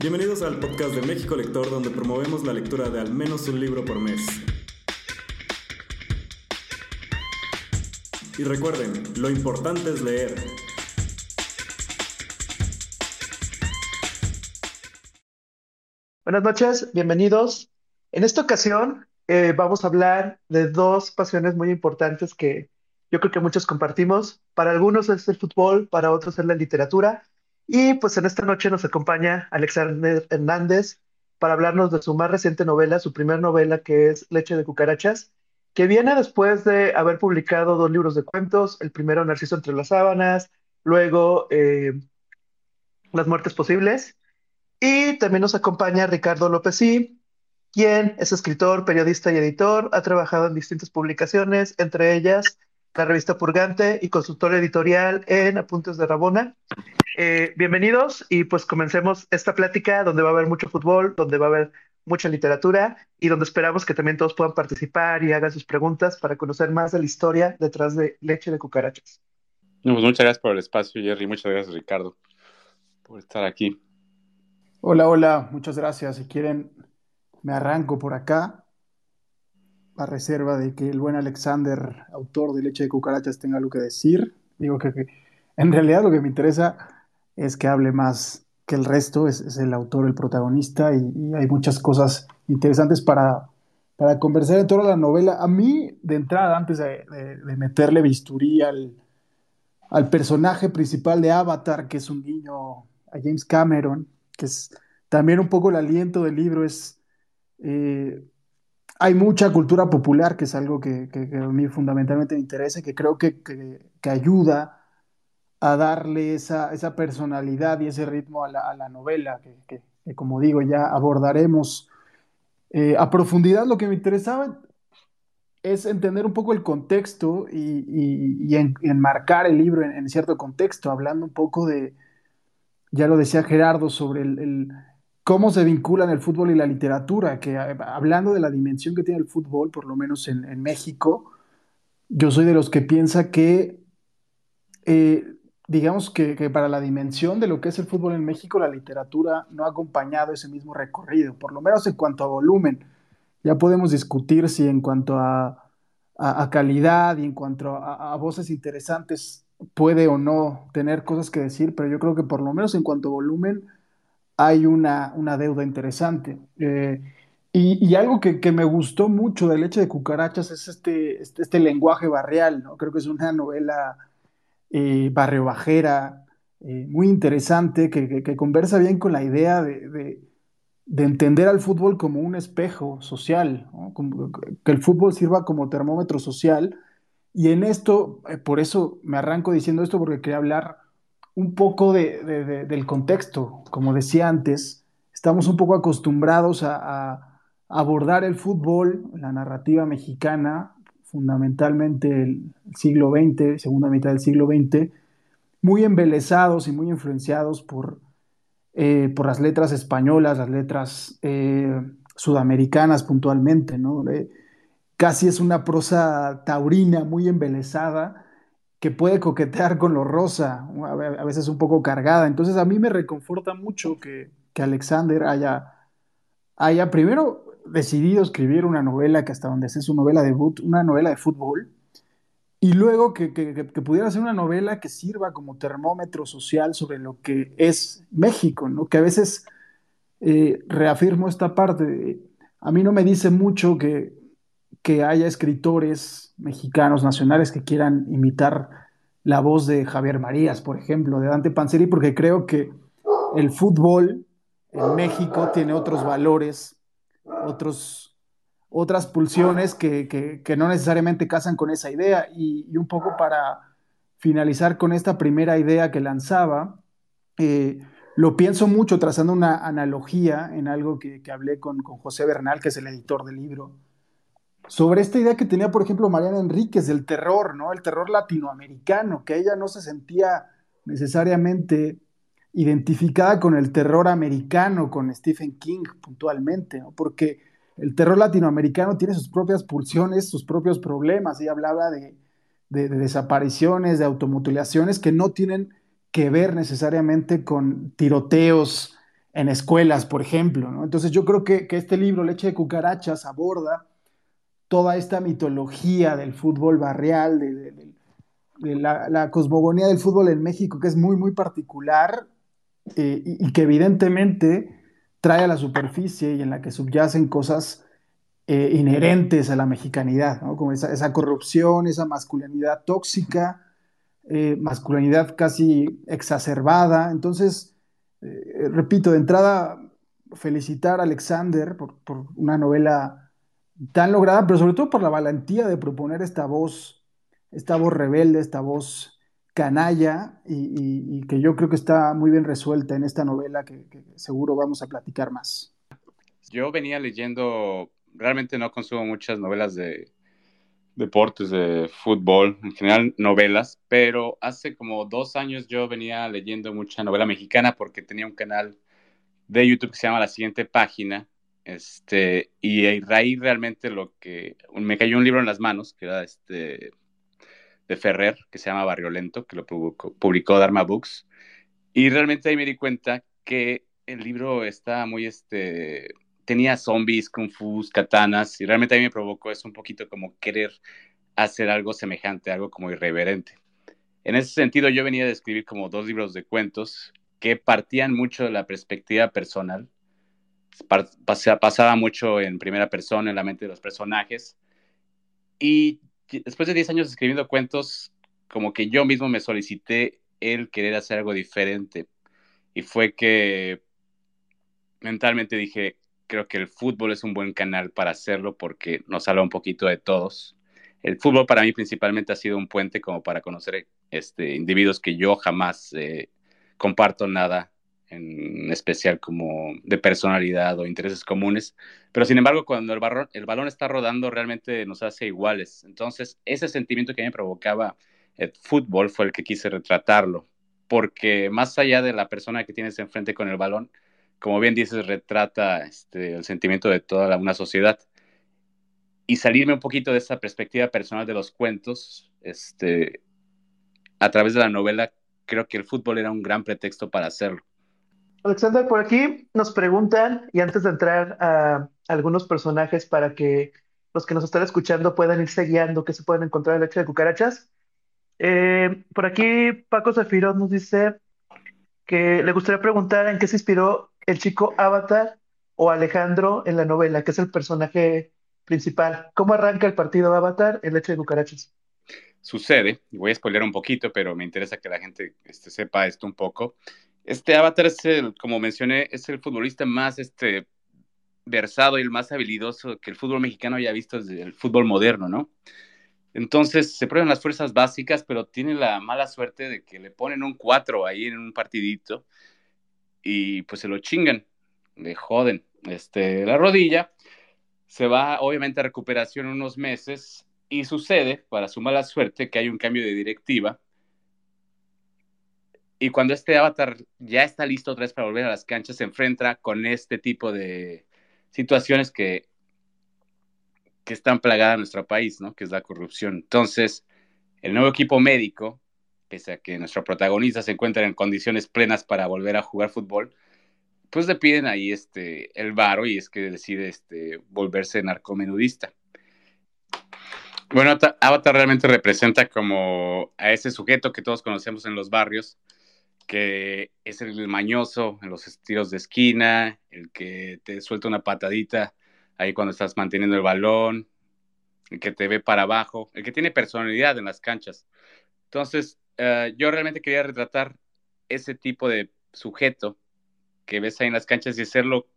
Bienvenidos al podcast de México Lector, donde promovemos la lectura de al menos un libro por mes. Y recuerden, lo importante es leer. Buenas noches, bienvenidos. En esta ocasión eh, vamos a hablar de dos pasiones muy importantes que yo creo que muchos compartimos. Para algunos es el fútbol, para otros es la literatura. Y pues en esta noche nos acompaña Alexander Hernández para hablarnos de su más reciente novela, su primera novela que es Leche de cucarachas, que viene después de haber publicado dos libros de cuentos, el primero Narciso entre las sábanas, luego eh, Las muertes posibles. Y también nos acompaña Ricardo López y quien es escritor, periodista y editor, ha trabajado en distintas publicaciones, entre ellas la revista Purgante y consultor editorial en Apuntes de Rabona. Eh, bienvenidos y pues comencemos esta plática donde va a haber mucho fútbol, donde va a haber mucha literatura y donde esperamos que también todos puedan participar y hagan sus preguntas para conocer más de la historia detrás de Leche de Cucarachas. Pues muchas gracias por el espacio, Jerry. Muchas gracias, Ricardo, por estar aquí. Hola, hola, muchas gracias. Si quieren, me arranco por acá, a reserva de que el buen Alexander, autor de Leche de Cucarachas, tenga algo que decir. Digo que, en realidad lo que me interesa es que hable más que el resto, es, el autor, el protagonista, y, hay muchas cosas interesantes para, para conversar en torno a la novela. A mí, de entrada, antes de, meterle bisturí al, al personaje principal de Avatar, que es un niño a James Cameron, que es también un poco el aliento del libro, es eh, hay mucha cultura popular, que es algo que, a mí fundamentalmente me interesa que creo que, ayuda a darle esa, personalidad y ese ritmo a la, novela, que, como digo ya abordaremos eh, a profundidad. Lo que me interesaba es entender un poco el contexto y, enmarcar el libro en, cierto contexto, hablando un poco de, ya lo decía Gerardo, sobre el cómo se vinculan el fútbol y la literatura, que eh, hablando de la dimensión que tiene el fútbol, por lo menos en, México, yo soy de los que piensa que, eh, digamos que, para la dimensión de lo que es el fútbol en México, la literatura no ha acompañado ese mismo recorrido, por lo menos en cuanto a volumen. Ya podemos discutir si en cuanto a, calidad y en cuanto a, voces interesantes puede o no tener cosas que decir, pero yo creo que por lo menos en cuanto a volumen, hay una, deuda interesante. Eh, y, algo que, me gustó mucho de Leche de Cucarachas es este, este, este lenguaje barrial, ¿no? Creo que es una novela eh, barrio bajera, eh, muy interesante, que, conversa bien con la idea de, entender al fútbol como un espejo social, que el fútbol sirva como termómetro social. Y en esto, por eso me arranco diciendo esto, porque quería hablar un poco del contexto. Como decía antes, estamos un poco acostumbrados a, abordar el fútbol, la narrativa mexicana, fundamentalmente el siglo XX, segunda mitad del siglo XX, muy embelesados y muy influenciados por, eh, por las letras españolas, las letras eh, sudamericanas puntualmente, ¿no? Eh, casi es una prosa taurina muy embelesada, que puede coquetear con lo rosa, a veces un poco cargada. Entonces a mí me reconforta mucho que, Alexander haya, haya primero decidido escribir una novela que hasta donde es su novela debut, una novela de fútbol, y luego que, pudiera ser una novela que sirva como termómetro social sobre lo que es México, ¿no? que a veces eh, reafirmo esta parte. A mí no me dice mucho que, que haya escritores mexicanos nacionales que quieran imitar la voz de Javier Marías, por ejemplo, de Dante Panzeri, porque creo que el fútbol en México tiene otros valores, otros, otras pulsiones que, no necesariamente casan con esa idea. Y, un poco para finalizar con esta primera idea que lanzaba, eh, lo pienso mucho trazando una analogía en algo que, hablé con, con José Bernal, que es el editor del libro, sobre esta idea que tenía, por ejemplo, Mariana Enríquez del terror, ¿no? El terror latinoamericano, que ella no se sentía necesariamente identificada con el terror americano, con Stephen King puntualmente, ¿no? Porque el terror latinoamericano tiene sus propias pulsiones, sus propios problemas. Ella hablaba de, de desapariciones, de automutilaciones que no tienen que ver necesariamente con tiroteos en escuelas, por ejemplo. ¿no? Entonces yo creo que, este libro, Leche de Cucarachas, aborda toda esta mitología del fútbol barrial, de, la, cosmogonía del fútbol en México, que es muy, muy particular eh, y, que evidentemente trae a la superficie y en la que subyacen cosas eh, inherentes a la mexicanidad, como esa, corrupción, esa masculinidad tóxica, eh, masculinidad casi exacerbada. Entonces, repito, de entrada, felicitar a Alexander por, por, una novela tan lograda, pero sobre todo por la valentía de proponer esta voz, esta voz rebelde, esta voz canalla y, que yo creo que está muy bien resuelta en esta novela que, que seguro vamos a platicar más. Yo venía leyendo, realmente no consumo muchas novelas de, deportes, de fútbol, en general novelas, pero hace como dos años yo venía leyendo mucha novela mexicana porque tenía un canal de YouTube que se llama La Siguiente Página, este, y ahí realmente lo que, me cayó un libro en las manos, que era este, de Ferrer, que se llama Barrio Lento, que lo publicó, publicó Dharma Books, y realmente ahí me di cuenta que el libro está muy, este, tenía zombies, kung fu, katanas, y realmente a me provocó eso un poquito como querer hacer algo semejante, algo como irreverente. En ese sentido, yo venía a escribir como dos libros de cuentos que partían mucho de la perspectiva personal, pasaba mucho en primera persona, en la mente de los personajes, y después de 10 años escribiendo cuentos, como que yo mismo me solicité el querer hacer algo diferente, y fue que mentalmente dije, creo que el fútbol es un buen canal para hacerlo porque nos habla un poquito de todos. El fútbol para mí principalmente ha sido un puente como para conocer este, individuos que yo jamás eh, comparto nada en especial como de personalidad o intereses comunes, pero sin embargo cuando el, balón, el balón está rodando realmente nos hace iguales. Entonces ese sentimiento que me provocaba el fútbol fue el que quise retratarlo, porque más allá de la persona que tienes enfrente con el balón, como bien dices, retrata este, el sentimiento de toda la, una sociedad. Y salirme un poquito de esa perspectiva personal de los cuentos, este, a través de la novela, creo que el fútbol era un gran pretexto para hacerlo. Alexander, por aquí nos preguntan, y antes de entrar a algunos personajes para que los que nos están escuchando puedan irse guiando, que se pueden encontrar en leche de cucarachas. Eh, por aquí Paco Zafiro nos dice que le gustaría preguntar en qué se inspiró el chico Avatar o Alejandro en la novela, que es el personaje principal. ¿Cómo arranca el partido Avatar en Leche de Cucarachas? Sucede, y voy a spoiler un poquito, pero me interesa que la gente este, sepa esto un poco. Este Avatar es el, como mencioné, es el futbolista más este, versado y el más habilidoso que el fútbol mexicano haya visto desde el fútbol moderno, ¿no? Entonces se prueban las fuerzas básicas, pero tiene la mala suerte de que le ponen un 4 ahí en un partidito y pues se lo chingan, le joden este, la rodilla, se va obviamente a recuperación unos meses y sucede, para su mala suerte, que hay un cambio de directiva. Y cuando este avatar ya está listo otra vez para volver a las canchas, se enfrenta con este tipo de situaciones que, que están plagadas en nuestro país, ¿no? Que es la corrupción. Entonces, el nuevo equipo médico pese a que nuestro protagonista se encuentra en condiciones plenas para volver a jugar fútbol, pues le piden ahí este, el varo y es que decide este, volverse narcomenudista. Bueno, Avatar realmente representa como a ese sujeto que todos conocemos en los barrios, que es el mañoso en los estilos de esquina, el que te suelta una patadita ahí cuando estás manteniendo el balón, el que te ve para abajo, el que tiene personalidad en las canchas. Entonces, uh, yo realmente quería retratar ese tipo de sujeto que ves ahí en las canchas y hacerlo.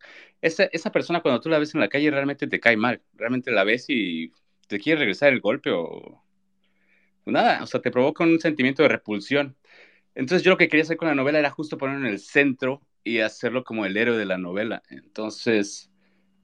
Esa, esa persona cuando tú la ves en la calle realmente te cae mal, realmente la ves y te quiere regresar el golpe o nada, o sea, te provoca un sentimiento de repulsión. Entonces yo lo que quería hacer con la novela era justo ponerlo en el centro y hacerlo como el héroe de la novela. Entonces,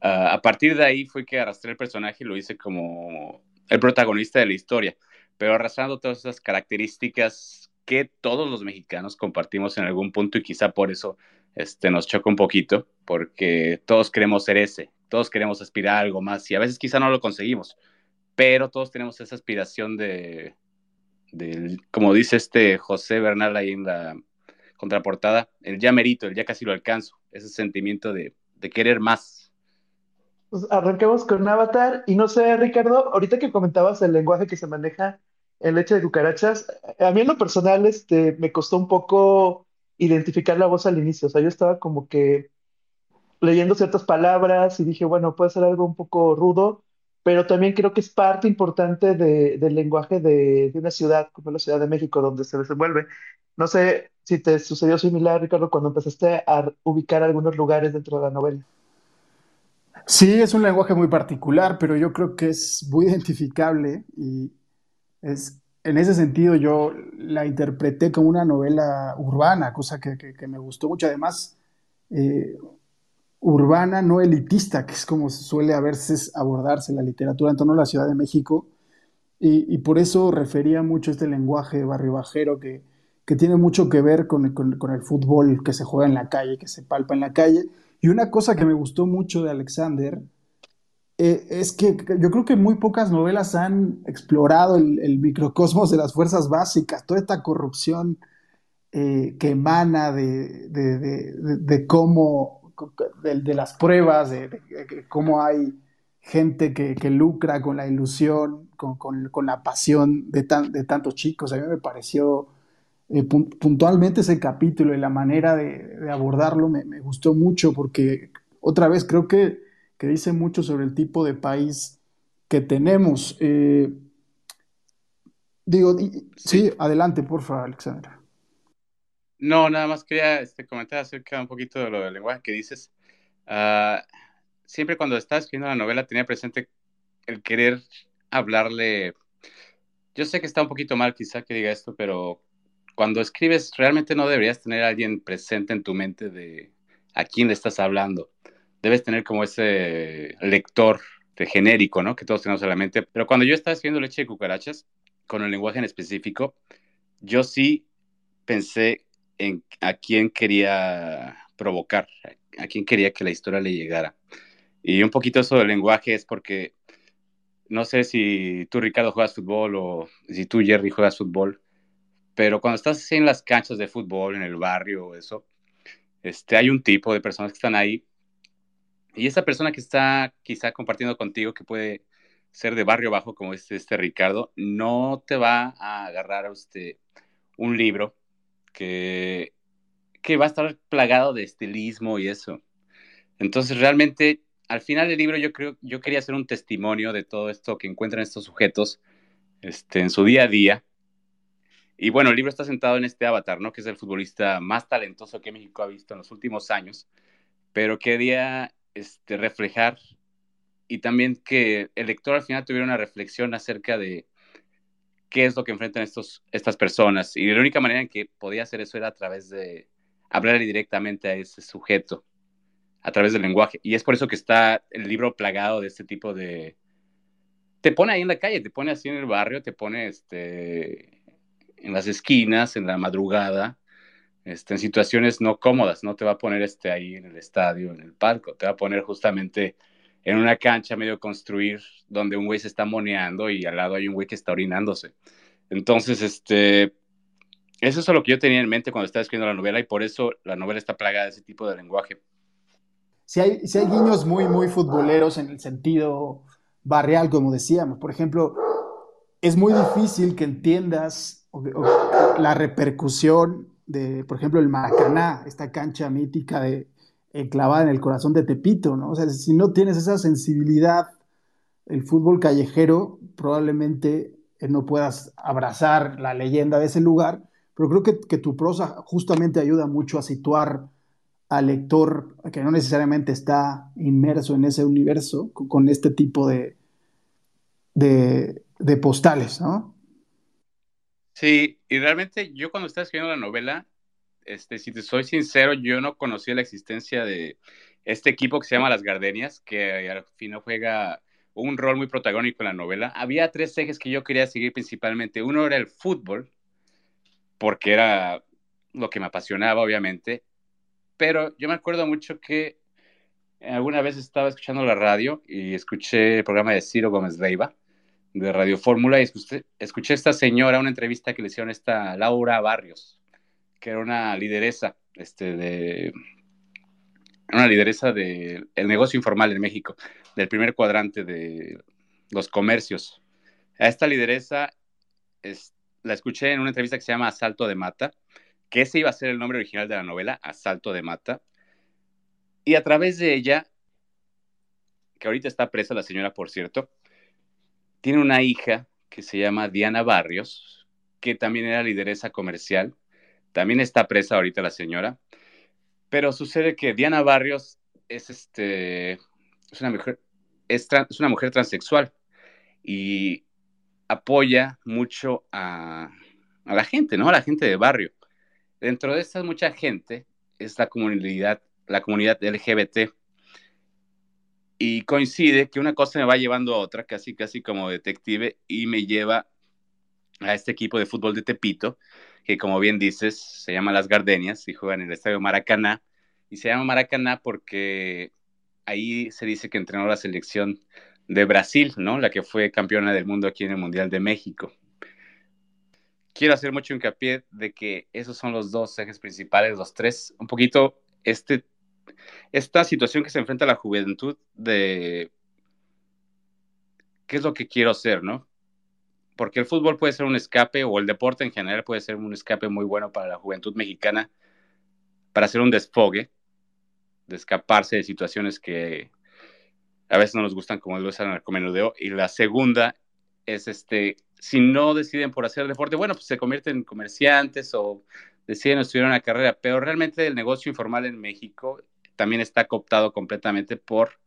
uh, a partir de ahí fue que arrastré el personaje y lo hice como el protagonista de la historia pero arrastrando todas esas características que todos los mexicanos compartimos en algún punto y quizá por eso este, nos choca un poquito, porque todos queremos ser ese, todos queremos aspirar a algo más y a veces quizá no lo conseguimos, pero todos tenemos esa aspiración de, como dice este José Bernal ahí en la contraportada, el ya merito, el ya casi lo alcanzo. ese sentimiento de, querer más. Pues arranquemos con Avatar y no sé, Ricardo, ahorita que comentabas el lenguaje que se maneja en Leche de Cucarachas, a mí en lo personal este, me costó un poco identificar la voz al inicio, o sea, yo estaba como que leyendo ciertas palabras y dije, bueno, puede ser algo un poco rudo, pero también creo que es parte importante de- del lenguaje de, una ciudad como la Ciudad de México, donde se desenvuelve. No sé si te sucedió similar, Ricardo, cuando empezaste a ubicar algunos lugares dentro de la novela. Sí, es un lenguaje muy particular, pero yo creo que es muy identificable y es, en ese sentido yo la interpreté como una novela urbana, cosa que, que- que me gustó mucho. Además, eh, urbana, no elitista, que es como suele a veces abordarse la literatura en torno a la Ciudad de México. Y, por eso refería mucho este lenguaje barrio bajero que, que tiene mucho que ver con, el- fútbol que se juega en la calle, que se palpa en la calle. Y una cosa que me gustó mucho de Alexander eh, es que yo creo que muy pocas novelas han explorado el, microcosmos de las fuerzas básicas, toda esta corrupción eh, que emana de cómo, de, de las pruebas, de, cómo hay gente que, que lucra con la ilusión, con, con- con la pasión de, tan- de tantos chicos. A mí me pareció eh, pun- puntualmente ese capítulo y la manera de, abordarlo me, me gustó mucho porque otra vez creo que, que dice mucho sobre el tipo de país que tenemos. Eh, digo, sí, Sí. adelante, por favor, Alexandra. No, nada más quería este, comentar acerca un poquito de lo del lenguaje que dices. Ah, siempre cuando estaba escribiendo la novela tenía presente el querer hablarle. Yo sé que está un poquito mal quizá que diga esto, pero cuando escribes realmente no deberías tener a alguien presente en tu mente de a quién le estás hablando. Debes tener como ese lector de genérico, ¿no? Que todos tenemos en la mente. Pero cuando yo estaba escribiendo Leche de Cucarachas, con el lenguaje en específico, yo sí pensé a quién quería provocar, a quién quería que la historia le llegara. Y un poquito eso del lenguaje es porque no sé si tú, Ricardo, juegas fútbol o si tú, Jerry, juegas fútbol, pero cuando estás en las canchas de fútbol, en el barrio o eso, este, hay un tipo de personas que están ahí y esa persona que está quizá compartiendo contigo, que puede ser de barrio bajo, como este, este Ricardo, no te va a agarrar a usted un libro que, que va a estar plagado de estilismo y eso. Entonces, realmente, al final del libro yo creo, yo quería hacer un testimonio de todo esto que encuentran estos sujetos este, en su día a día. Y bueno, el libro está sentado en este avatar, ¿no? Que es el futbolista más talentoso que México ha visto en los últimos años, pero quería este, reflejar y también que el lector al final tuviera una reflexión acerca de qué es lo que enfrentan estos, estas personas. Y la única manera en que podía hacer eso era a través de hablarle directamente a ese sujeto, a través del lenguaje. Y es por eso que está el libro plagado de este tipo de... Te pone ahí en la calle, te pone así en el barrio, te pone este, en las esquinas, en la madrugada, este, en situaciones no cómodas, no te va a poner este, ahí en el estadio, en el palco, te va a poner justamente en una cancha medio construir donde un güey se está moneando y al lado hay un güey que está orinándose. Entonces, este, eso es lo que yo tenía en mente cuando estaba escribiendo la novela y por eso la novela está plagada de ese tipo de lenguaje. Si hay, si hay guiños muy, muy futboleros en el sentido barrial, como decíamos. Por ejemplo, es muy difícil que entiendas la repercusión de, por ejemplo, el Maracaná, esta cancha mítica de, enclavada en el corazón de Tepito, ¿no? O sea, si no tienes esa sensibilidad, el fútbol callejero, probablemente no puedas abrazar la leyenda de ese lugar, pero creo que, que tu prosa justamente ayuda mucho a situar al lector que no necesariamente está inmerso en ese universo con, con este tipo de, de, de, postales, ¿no? Sí, y realmente yo cuando estaba escribiendo la novela, este, si te soy sincero, yo no conocía la existencia de este equipo que se llama Las Gardenias, que al final juega un rol muy protagónico en la novela. Había tres ejes que yo quería seguir principalmente. Uno era el fútbol, porque era lo que me apasionaba, obviamente. Pero yo me acuerdo mucho que alguna vez estaba escuchando la radio y escuché el programa de Ciro Gómez Leiva, de Radio Fórmula, y escuché, escuché esta señora, una entrevista que le hicieron a esta Laura Barrios, que era una lideresa este, de, una lideresa del negocio informal en México, del primer cuadrante de los comercios. A esta lideresa la escuché en una entrevista que se llama Asalto de Mata, que ese iba a ser el nombre original de la novela, Asalto de Mata. Y a través de ella, que ahorita está presa la señora, por cierto, tiene una hija que se llama Diana Barrios, que también era lideresa comercial. También está presa ahorita la señora. Pero sucede que Diana Barrios es, este, es, una, mujer, es, una mujer transexual y apoya mucho a, a, la gente, ¿no? A la gente de barrio. Dentro de esta mucha gente es la comunidad, la comunidad LGBT. Y coincide que una cosa me va llevando a otra, casi, casi como detective, y me lleva a este equipo de fútbol de Tepito, que como bien dices, se llama Las Gardenias y juegan en el estadio Maracaná. Y se llama Maracaná porque ahí se dice que entrenó la selección de Brasil, ¿no? La que fue campeona del mundo aquí en el Mundial de México. Quiero hacer mucho hincapié de que esos son los dos ejes principales, los tres, un poquito este, esta situación que se enfrenta la juventud de qué es lo que quiero hacer, ¿no? Porque el fútbol puede ser un escape o el deporte en general puede ser un escape muy bueno para la juventud mexicana, para hacer un desfogue, de escaparse de situaciones que a veces no nos gustan como lo es el narcomenudeo. Y la segunda es, este, si no deciden por hacer deporte, bueno, pues se convierten en comerciantes o deciden estudiar una carrera, pero realmente el negocio informal en México también está cooptado completamente por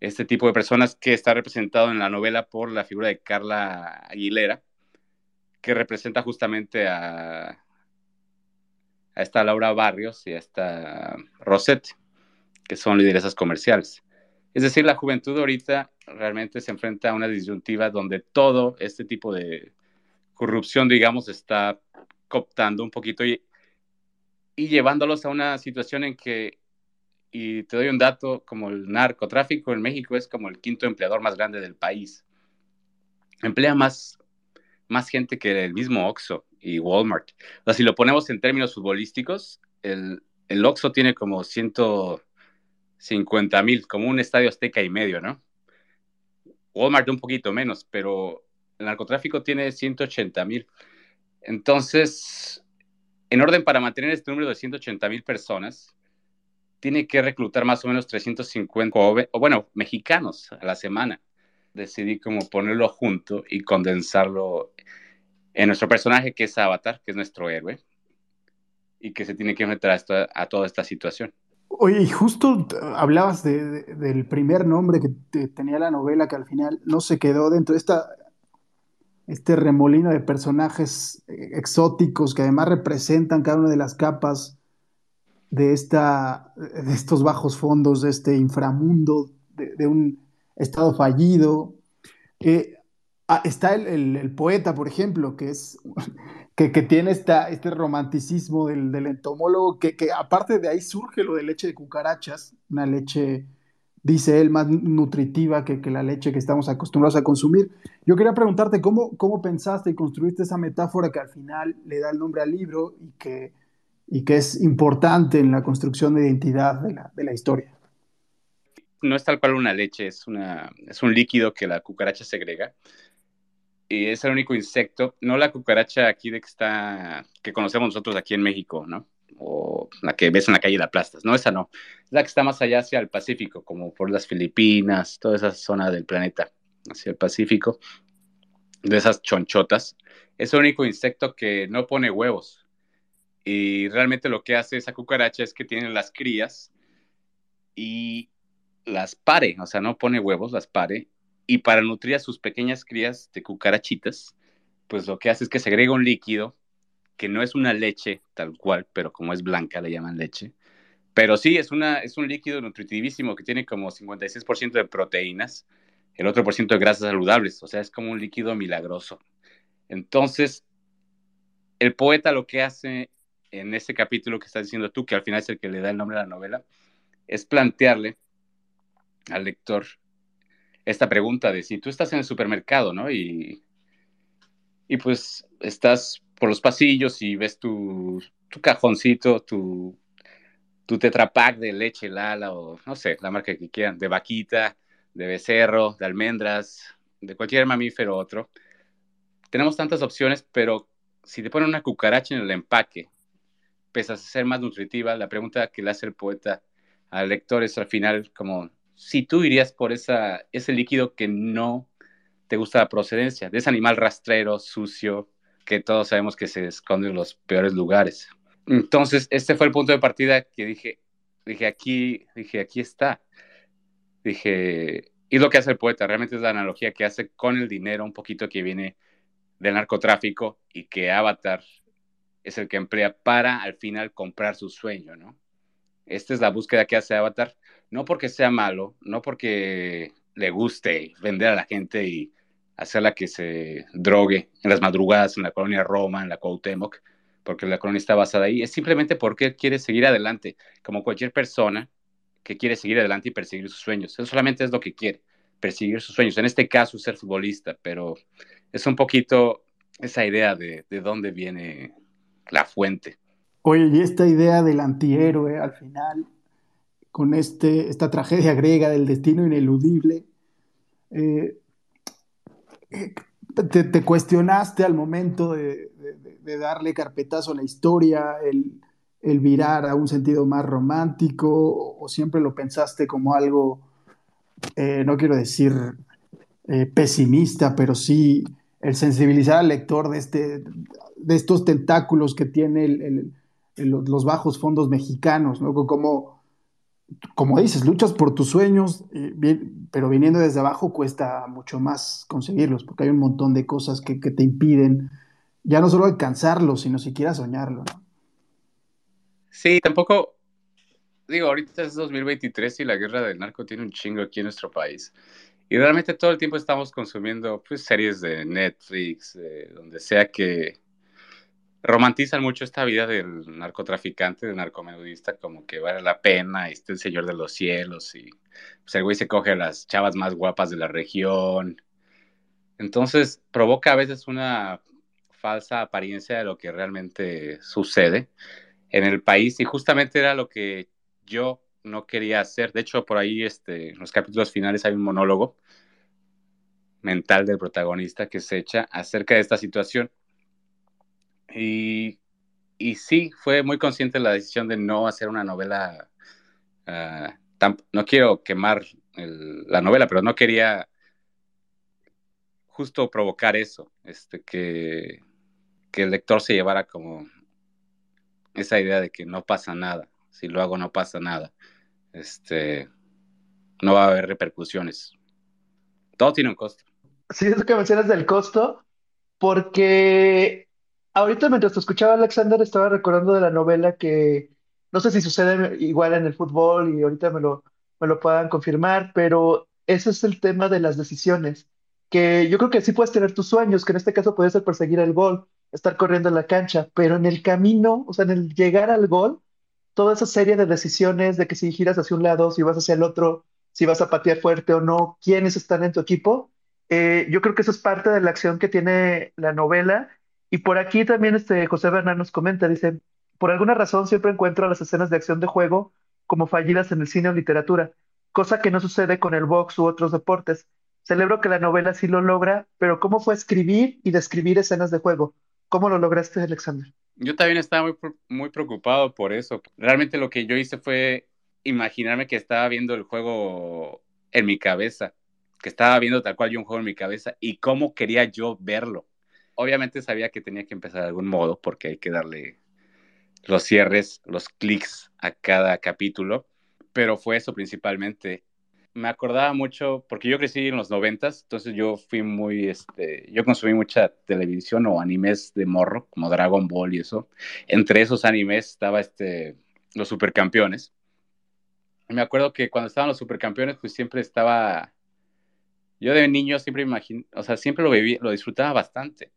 este tipo de personas que está representado en la novela por la figura de Carla Aguilera, que representa justamente a, a esta Laura Barrios y a esta Rosette, que son lideresas comerciales. Es decir, la juventud ahorita realmente se enfrenta a una disyuntiva donde todo este tipo de corrupción, digamos, está cooptando un poquito y, y llevándolos a una situación en que y te doy un dato, como el narcotráfico en México es como el quinto empleador más grande del país. Emplea más, más gente que el mismo Oxxo y Walmart. O sea, si lo ponemos en términos futbolísticos, el, el Oxxo tiene como 150 mil, como un estadio azteca y medio, ¿no? Walmart un poquito menos, pero el narcotráfico tiene 180 mil. Entonces, en orden para mantener este número de 180 mil personas, tiene que reclutar más o menos 350, o bueno, mexicanos a la semana. Decidí como ponerlo junto y condensarlo en nuestro personaje que es Avatar, que es nuestro héroe, y que se tiene que enfrentar a, toda esta situación. Oye, y justo hablabas del primer nombre que tenía la novela, que al final no se quedó dentro de esta, este remolino de personajes eh, exóticos que además representan cada una de las capas de, esta, de estos bajos fondos, de este inframundo, de, un estado fallido. Eh, ah, está el, poeta, por ejemplo, que, es, que, tiene esta, este romanticismo del, entomólogo, que, aparte de ahí surge lo de leche de cucarachas, una leche, dice él, más nutritiva que, la leche que estamos acostumbrados a consumir. Yo quería preguntarte cómo, cómo pensaste y construiste esa metáfora que al final le da el nombre al libro y que y que es importante en la construcción de identidad de la, de la historia. No es tal cual una leche, es, una, es un líquido que la cucaracha segrega y es el único insecto, no la cucaracha aquí de que está, que conocemos nosotros aquí en México, ¿no? O la que ves en la calle y la aplastas, no, esa no, es la que está más allá hacia el Pacífico, como por las Filipinas, toda esa zona del planeta, hacia el Pacífico, de esas chonchotas. Es el único insecto que no pone huevos, y realmente lo que hace esa cucaracha es que tiene las crías y las pare, o sea, no pone huevos, las pare. Y para nutrir a sus pequeñas crías de cucarachitas, pues lo que hace es que se agrega un líquido que no es una leche tal cual, pero como es blanca le llaman leche. Pero sí, es, una, es un líquido nutritivísimo que tiene como 56% de proteínas, el otro por ciento de grasas saludables, o sea, es como un líquido milagroso. Entonces, el poeta lo que hace en ese capítulo que estás diciendo tú, que al final es el que le da el nombre a la novela, es plantearle al lector esta pregunta de si tú estás en el supermercado, ¿no? Y, y pues estás por los pasillos y ves tu, tu cajoncito, tu, tu tetrapack de leche Lala o no sé, la marca que quieran, de vaquita, de becerro, de almendras, de cualquier mamífero otro. Tenemos tantas opciones, pero si te ponen una cucaracha en el empaque, pese a ser más nutritiva, la pregunta que le hace el poeta al lector es al final como si tú irías por esa, ese líquido que no te gusta la procedencia, de ese animal rastrero, sucio, que todos sabemos que se esconde en los peores lugares. Entonces, este fue el punto de partida que dije, dije, aquí, dije, aquí está. Dije, y lo que hace el poeta, realmente es la analogía que hace con el dinero un poquito que viene del narcotráfico y que Avatar es el que emplea para al final comprar su sueño, ¿no? Esta es la búsqueda que hace Avatar, no porque sea malo, no porque le guste vender a la gente y hacerla que se drogue en las madrugadas en la colonia Roma, en la Cuauhtémoc, porque la colonia está basada ahí, es simplemente porque quiere seguir adelante, como cualquier persona que quiere seguir adelante y perseguir sus sueños. Eso solamente es lo que quiere, perseguir sus sueños. En este caso, ser futbolista, pero es un poquito esa idea de, de dónde viene la fuente. Oye, y esta idea del antihéroe al final, con este, esta tragedia griega del destino ineludible, eh, eh, te, cuestionaste al momento de, darle carpetazo a la historia, el, virar a un sentido más romántico, o, siempre lo pensaste como algo, eh, no quiero decir pesimista, pero sí el sensibilizar al lector de, este, de estos tentáculos que tiene los bajos fondos mexicanos, ¿no? Como, como dices, luchas por tus sueños, pero viniendo desde abajo cuesta mucho más conseguirlos, porque hay un montón de cosas que, te impiden ya no solo alcanzarlos, sino siquiera soñarlo. Sí, tampoco, digo, ahorita es 2023 y la guerra del narco tiene un chingo aquí en nuestro país. Y realmente todo el tiempo estamos consumiendo pues, series de Netflix, donde sea que romantizan mucho esta vida del narcotraficante, del narcomenudista, como que vale la pena, este el señor de los cielos, y pues, el güey se coge a las chavas más guapas de la región. Entonces provoca a veces una falsa apariencia de lo que realmente sucede en el país, y justamente era lo que yo no quería hacer. De hecho, por ahí este, en los capítulos finales hay un monólogo mental del protagonista que se echa acerca de esta situación. Y, sí, fue muy consciente la decisión de no hacer una novela. Ah, no quiero quemar la novela, pero no quería justo provocar eso, este, que, que el lector se llevara como esa idea de que no pasa nada, si lo hago no pasa nada este, no va a haber repercusiones. Todo tiene un costo. Sí, eso que mencionas del costo, porque ahorita mientras te escuchaba Alexander estaba recordando de la novela que no sé si sucede igual en el fútbol y ahorita me lo, me lo puedan confirmar, pero ese es el tema de las decisiones, que yo creo que sí puedes tener tus sueños, que en este caso puede ser perseguir el gol, estar corriendo en la cancha, pero en el camino, o sea, en el llegar al gol, toda esa serie de decisiones de que si giras hacia un lado, si vas hacia el otro, si vas a patear fuerte o no, quiénes están en tu equipo. Eh, yo creo que eso es parte de la acción que tiene la novela. Y por aquí también este José Bernal nos comenta, dice, por alguna razón siempre encuentro las escenas de acción de juego como fallidas en el cine o literatura, cosa que no sucede con el box u otros deportes. Celebro que la novela sí lo logra, pero ¿cómo fue escribir y describir escenas de juego? ¿Cómo lo lograste, Alexander? Yo también estaba muy, muy preocupado por eso. Realmente lo que yo hice fue imaginarme que estaba viendo el juego en mi cabeza, que estaba viendo tal cual yo un juego en mi cabeza y cómo quería yo verlo. Obviamente sabía que tenía que empezar de algún modo porque hay que darle los cierres, los clics a cada capítulo, pero fue eso principalmente me acordaba mucho, porque yo crecí en los noventas, entonces yo fui muy, este, yo consumí mucha televisión o animes de morro, como Dragon Ball y eso. Entre esos animes estaba este, los supercampeones. me acuerdo que cuando estaban los supercampeones, pues siempre estaba, yo de niño siempre imaginé, o sea, siempre lo viví, lo disfrutaba bastante.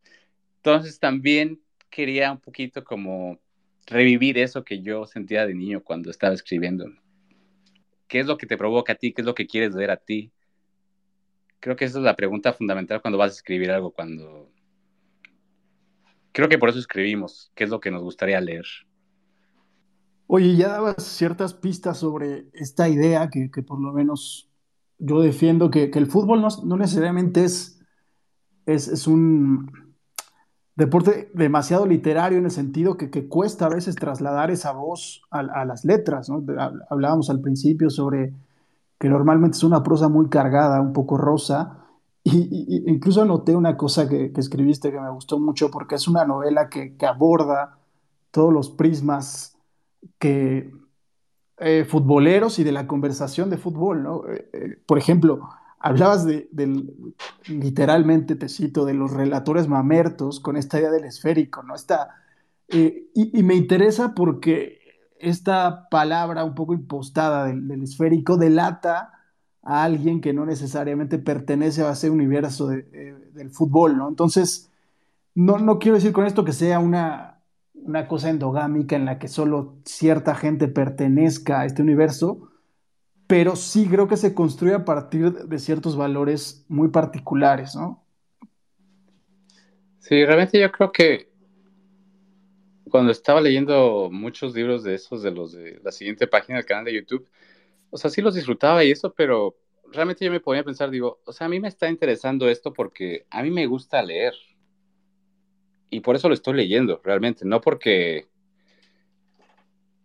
Entonces también quería un poquito como revivir eso que yo sentía de niño cuando estaba escribiendo ¿Qué es lo que te provoca a ti? ¿Qué es lo que quieres ver a ti? Creo que esa es la pregunta fundamental cuando vas a escribir algo, cuando... Creo que por eso escribimos, qué es lo que nos gustaría leer. Oye, ya dabas ciertas pistas sobre esta idea que, que por lo menos yo defiendo, que, que el fútbol no, no necesariamente es, es, es, un deporte demasiado literario en el sentido que, que cuesta a veces trasladar esa voz a, las letras, ¿no? Hablábamos al principio sobre que normalmente es una prosa muy cargada, un poco rosa, y, incluso noté una cosa que, que, escribiste que me gustó mucho porque es una novela que, que aborda todos los prismas que eh, futboleros y de la conversación de fútbol, ¿no? Eh, eh, por ejemplo, hablabas de, literalmente, te cito, de los relatores mamertos con esta idea del esférico, ¿no? Esta, y, y, me interesa porque esta palabra un poco impostada del, esférico delata a alguien que no necesariamente pertenece a ese universo de, del fútbol, ¿no? Entonces, no, no quiero decir con esto que sea una, una cosa endogámica en la que solo cierta gente pertenezca a este universo, pero sí creo que se construye a partir de ciertos valores muy particulares, ¿no? Sí, realmente yo creo que cuando estaba leyendo muchos libros de esos, de los de la siguiente página del canal de YouTube, o sea, sí los disfrutaba y eso, pero realmente yo me ponía a pensar, digo, o sea, a mí me está interesando esto porque a mí me gusta leer, y por eso lo estoy leyendo, realmente, no porque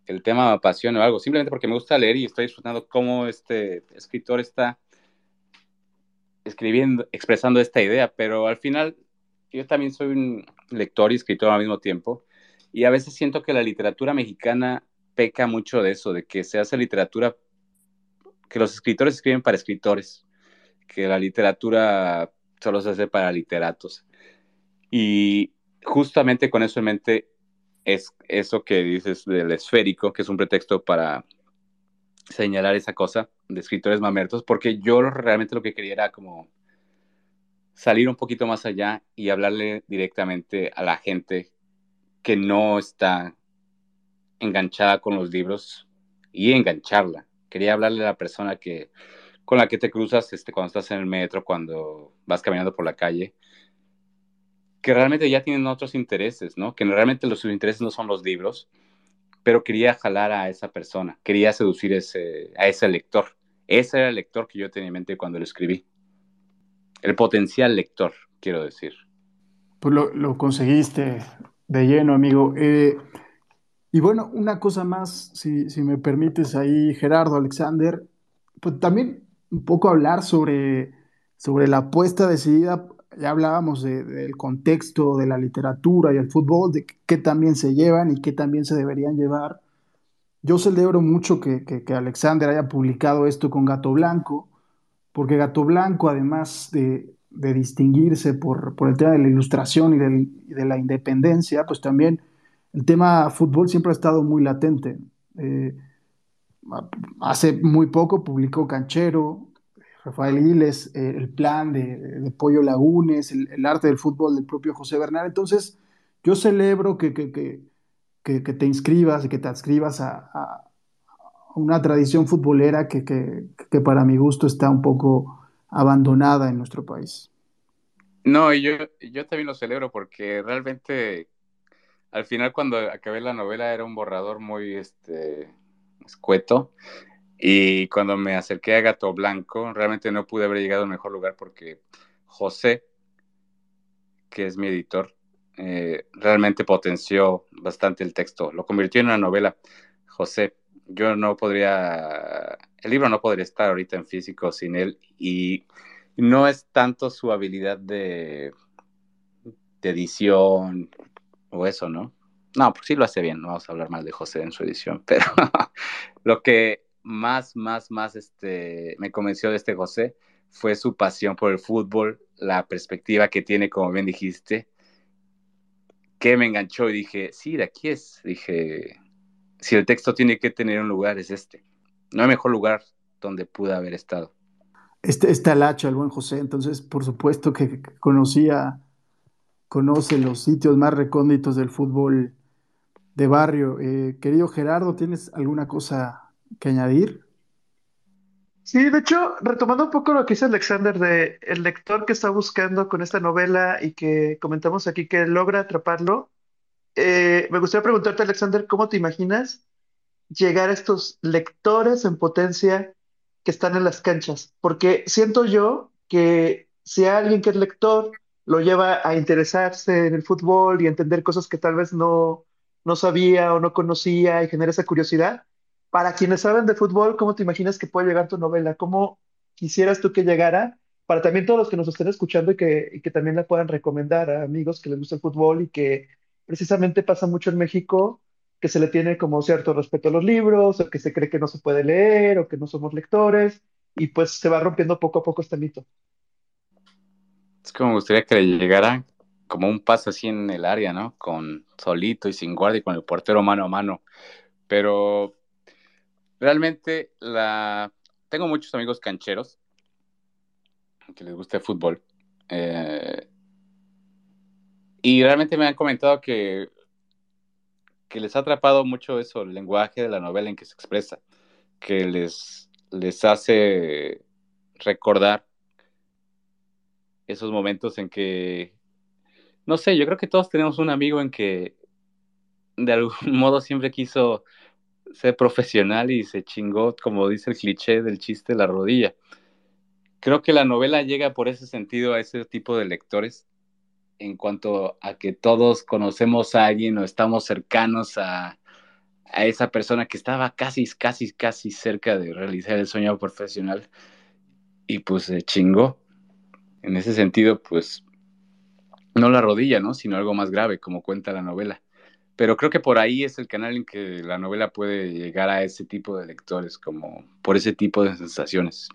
el tema me apasione o algo, simplemente porque me gusta leer y estoy disfrutando cómo este escritor está escribiendo, expresando esta idea, pero al final yo también soy un lector y escritor al mismo tiempo, y a veces siento que la literatura mexicana peca mucho de eso, de que se hace literatura, que los escritores escriben para escritores, que la literatura solo se hace para literatos. Y justamente con eso en mente es eso que dices del esférico, que es un pretexto para señalar esa cosa de escritores mamertos, porque yo realmente lo que quería era como salir un poquito más allá y hablarle directamente a la gente que no está enganchada con los libros y engancharla. Quería hablarle a la persona que con la que te cruzas este, cuando estás en el metro, cuando vas caminando por la calle, que realmente ya tienen otros intereses, ¿no? Que realmente los, sus intereses no son los libros, pero quería jalar a esa persona, quería seducir ese, a ese lector. Ese era el lector que yo tenía en mente cuando lo escribí. El potencial lector, quiero decir. Pues lo, lo conseguiste de lleno, amigo. Eh, y bueno, una cosa más, si, si, me permites ahí, Gerardo, Alexander, pues también un poco hablar sobre, sobre la apuesta decidida ya hablábamos de, del contexto de la literatura y el fútbol, de qué también se llevan y qué también se deberían llevar. Yo celebro mucho que, que, Alexander haya publicado esto con Gato Blanco, porque Gato Blanco, además de, de distinguirse por, por, el tema de la ilustración y, del, de la independencia, pues también el tema fútbol siempre ha estado muy latente. Eh, hace muy poco publicó Canchero, Rafael Iles, eh, el plan de, Pollo Lagunes, el, arte del fútbol del propio José Bernal. Entonces, yo celebro que, que, que, que te inscribas y que te adscribas a, una tradición futbolera que, para mi gusto está un poco abandonada en nuestro país. No, yo, yo también lo celebro porque realmente al final cuando acabé la novela era un borrador muy este, escueto y cuando me acerqué a Gato Blanco, realmente no pude haber llegado al mejor lugar porque José, que es mi editor, eh, realmente potenció bastante el texto, lo convirtió en una novela. José, yo no podría, el libro no podría estar ahorita en físico sin él y no es tanto su habilidad de edición o eso, ¿no? No, pues sí lo hace bien, no vamos a hablar mal de José en su edición, pero lo que más, más, más este, me convenció de este José fue su pasión por el fútbol, la perspectiva que tiene, como bien dijiste, que me enganchó y dije, sí, de aquí es. Dije, si el texto tiene que tener un lugar, es este. No hay mejor lugar donde pude haber estado. Este está el hacha, el buen José, entonces por supuesto que conocía, conoce los sitios más recónditos del fútbol de barrio. Eh, querido Gerardo, ¿tienes alguna cosa que añadir? Sí, de hecho, retomando un poco lo que dice Alexander de el lector que está buscando con esta novela y que comentamos aquí que logra atraparlo, eh, me gustaría preguntarte, Alexander, ¿cómo te imaginas llegar a estos lectores en potencia que están en las canchas, porque siento yo que si alguien que es lector lo lleva a interesarse en el fútbol y entender cosas que tal vez no, no sabía o no conocía y genera esa curiosidad, para quienes saben de fútbol, ¿cómo te imaginas que puede llegar tu novela? ¿Cómo quisieras tú que llegara? Para también todos los que nos estén escuchando y que, también la puedan recomendar a amigos que les gusta el fútbol y que precisamente pasa mucho en México que se le tiene como cierto respeto a los libros, o que se cree que no se puede leer, o que no somos lectores, y pues se va rompiendo poco a poco este mito. Es como me gustaría que le llegara como un paso así en el área, ¿no? Con solito y sin guardia y con el portero mano a mano. Pero realmente la... tengo muchos amigos cancheros que les gusta el fútbol. Eh, y realmente me han comentado que que les ha atrapado mucho eso, el lenguaje de la novela en que se expresa, que les, les hace recordar esos momentos en que, no sé, yo creo que todos tenemos un amigo en que de algún modo siempre quiso ser profesional y se chingó, como dice el cliché del chiste, la rodilla. Creo que la novela llega por ese sentido a ese tipo de lectores en cuanto a que todos conocemos a alguien o estamos cercanos a, esa persona que estaba casi, casi, casi cerca de realizar el sueño profesional y pues se chingó. En ese sentido, pues no la rodilla, ¿no? Sino algo más grave, como cuenta la novela. Pero creo que por ahí es el canal en que la novela puede llegar a ese tipo de lectores, como por ese tipo de sensaciones.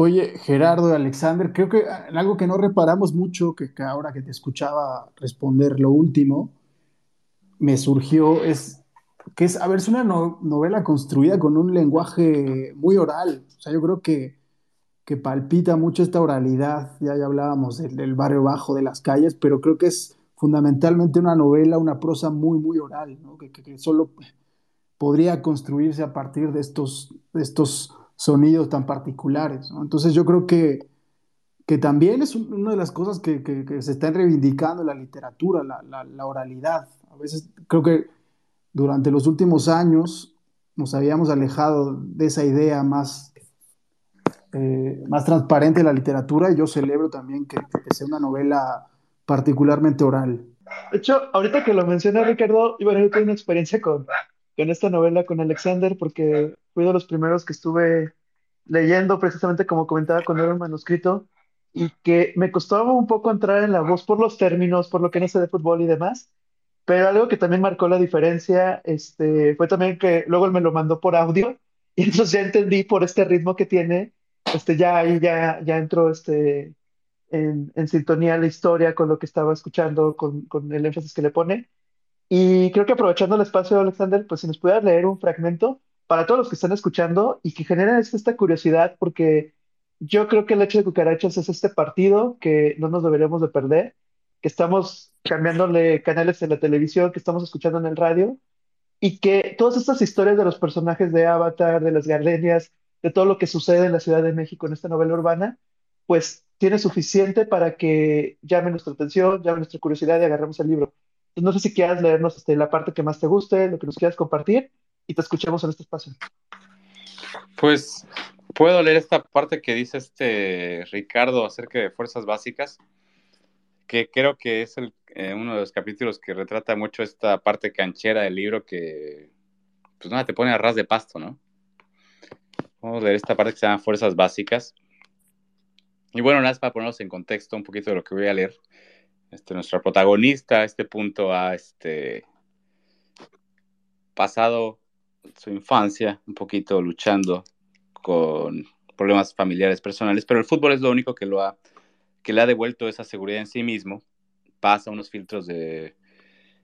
Oye, Gerardo y Alexander, creo que en algo que no reparamos mucho, que, ahora que te escuchaba responder lo último, me surgió, es que es, a ver, es una novela construida con un lenguaje muy oral. O sea, yo creo que, que palpita mucho esta oralidad. Ya, ya hablábamos del, barrio bajo, de las calles, pero creo que es fundamentalmente una novela, una prosa muy, muy oral, ¿no? que, que, solo podría construirse a partir de estos, de estos sonidos tan particulares. Entonces yo creo que, que también es una de las cosas que, se están reivindicando en la literatura, la, oralidad. A veces creo que durante los últimos años nos habíamos alejado de esa idea más, eh, más transparente de la literatura y yo celebro también que, sea una novela particularmente oral. De hecho, ahorita que lo menciona Ricardo, bueno, yo tengo una experiencia con, con esta novela con Alexander porque fui de los primeros que estuve leyendo precisamente como comentaba cuando era un manuscrito y que me costaba un poco entrar en la voz por los términos, por lo que no sé de fútbol y demás, pero algo que también marcó la diferencia este, fue también que luego él me lo mandó por audio y entonces ya entendí por este ritmo que tiene, este, ya ahí ya, ya entró este, en, en sintonía la historia con lo que estaba escuchando, con, con el énfasis que le pone. Y creo que aprovechando el espacio, Alexander, pues si nos pudieras leer un fragmento para todos los que están escuchando y que genera esta curiosidad, porque yo creo que el hecho de cucarachas es este partido que no nos deberíamos de perder, que estamos cambiándole canales en la televisión, que estamos escuchando en el radio, y que todas estas historias de los personajes de Avatar, de las gardenias, de todo lo que sucede en la Ciudad de México en esta novela urbana, pues tiene suficiente para que llame nuestra atención, llame nuestra curiosidad y agarremos el libro no sé si quieras leernos este, la parte que más te guste, lo que nos quieras compartir y te escuchemos en este espacio. Pues puedo leer esta parte que dice este Ricardo acerca de fuerzas básicas, que creo que es eh, uno de los capítulos que retrata mucho esta parte canchera del libro que, pues nada, te pone a ras de pasto, ¿no? Vamos a leer esta parte que se llama Fuerzas Básicas. Y bueno, nada más para ponernos en contexto un poquito de lo que voy a leer. Este, nuestra protagonista a este punto ha este, pasado su infancia un poquito luchando con problemas familiares personales, pero el fútbol es lo único que, lo ha, que le ha devuelto esa seguridad en sí mismo. Pasa unos filtros de